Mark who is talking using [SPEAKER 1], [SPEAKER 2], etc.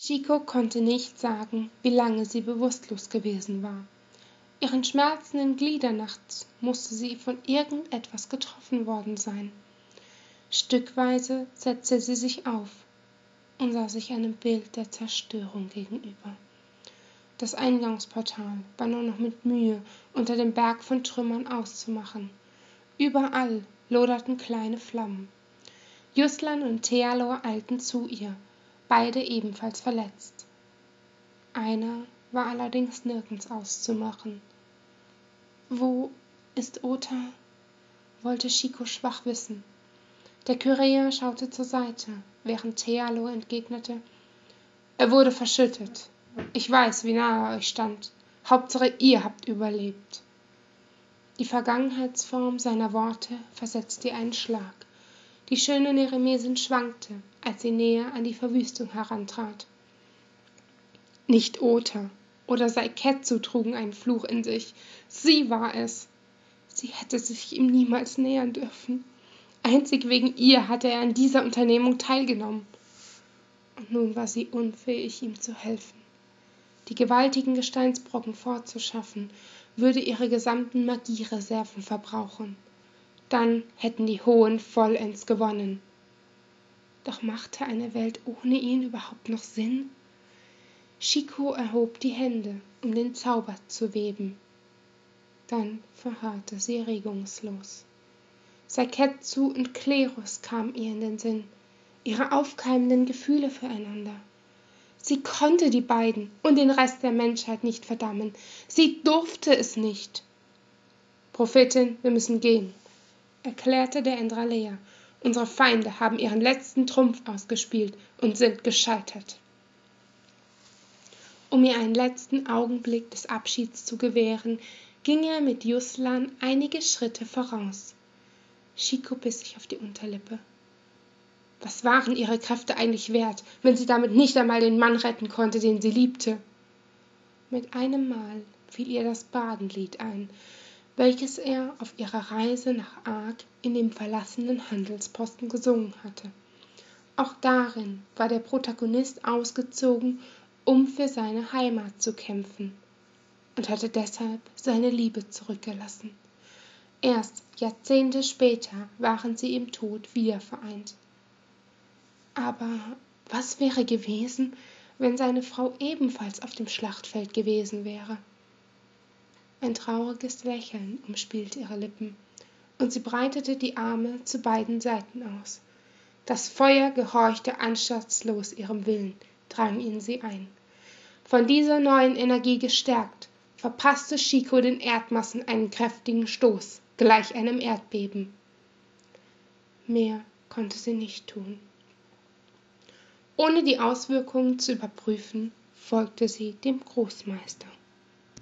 [SPEAKER 1] Chico konnte nicht sagen, wie lange sie bewusstlos gewesen war. Ihren schmerzenden Gliedern nachts musste sie von irgendetwas getroffen worden sein. Stückweise setzte sie sich auf und sah sich einem Bild der Zerstörung gegenüber. Das Eingangsportal war nur noch mit Mühe unter dem Berg von Trümmern auszumachen. Überall loderten kleine Flammen. Justlan und Thealor eilten zu ihr, beide ebenfalls verletzt. Einer war allerdings nirgends auszumachen. Wo ist Ota? wollte Chico schwach wissen. Der Kyräer schaute zur Seite, während Thealo entgegnete: Er wurde verschüttet. Ich weiß, wie nahe er euch stand. Hauptsache, ihr habt überlebt. Die Vergangenheitsform seiner Worte versetzte ihr einen Schlag. Die schöne Neremesin schwankte, als sie näher an die Verwüstung herantrat. Nicht Ota oder Saiketsu trugen einen Fluch in sich. Sie war es. Sie hätte sich ihm niemals nähern dürfen. Einzig wegen ihr hatte er an dieser Unternehmung teilgenommen. Und nun war sie unfähig, ihm zu helfen. Die gewaltigen Gesteinsbrocken fortzuschaffen, würde ihre gesamten Magiereserven verbrauchen. Dann hätten die Hohen vollends gewonnen. Doch machte eine Welt ohne ihn überhaupt noch Sinn? Chico erhob die Hände, um den Zauber zu weben. Dann verharrte sie regungslos. Saketsu und Klerus kamen ihr in den Sinn, ihre aufkeimenden Gefühle füreinander. Sie konnte die beiden und den Rest der Menschheit nicht verdammen. Sie durfte es nicht. Prophetin, wir müssen gehen, erklärte der Endralea. Unsere Feinde haben ihren letzten Trumpf ausgespielt und sind gescheitert. Um ihr einen letzten Augenblick des Abschieds zu gewähren, ging er mit Juslan einige Schritte voraus. Chico biss sich auf die Unterlippe. Was waren ihre Kräfte eigentlich wert, wenn sie damit nicht einmal den Mann retten konnte, den sie liebte? Mit einem Mal fiel ihr das Badenlied ein, welches er auf ihrer Reise nach Ark in dem verlassenen Handelsposten gesungen hatte. Auch darin war der Protagonist ausgezogen, um für seine Heimat zu kämpfen, und hatte deshalb seine Liebe zurückgelassen. Erst Jahrzehnte später waren sie im Tod wieder vereint. Aber was wäre gewesen, wenn seine Frau ebenfalls auf dem Schlachtfeld gewesen wäre? Ein trauriges Lächeln umspielte ihre Lippen, und sie breitete die Arme zu beiden Seiten aus. Das Feuer gehorchte anstandslos ihrem Willen, drang in sie ein. Von dieser neuen Energie gestärkt, verpasste Chico den Erdmassen einen kräftigen Stoß, gleich einem Erdbeben. Mehr konnte sie nicht tun. Ohne die Auswirkungen zu überprüfen, folgte sie dem Großmeister.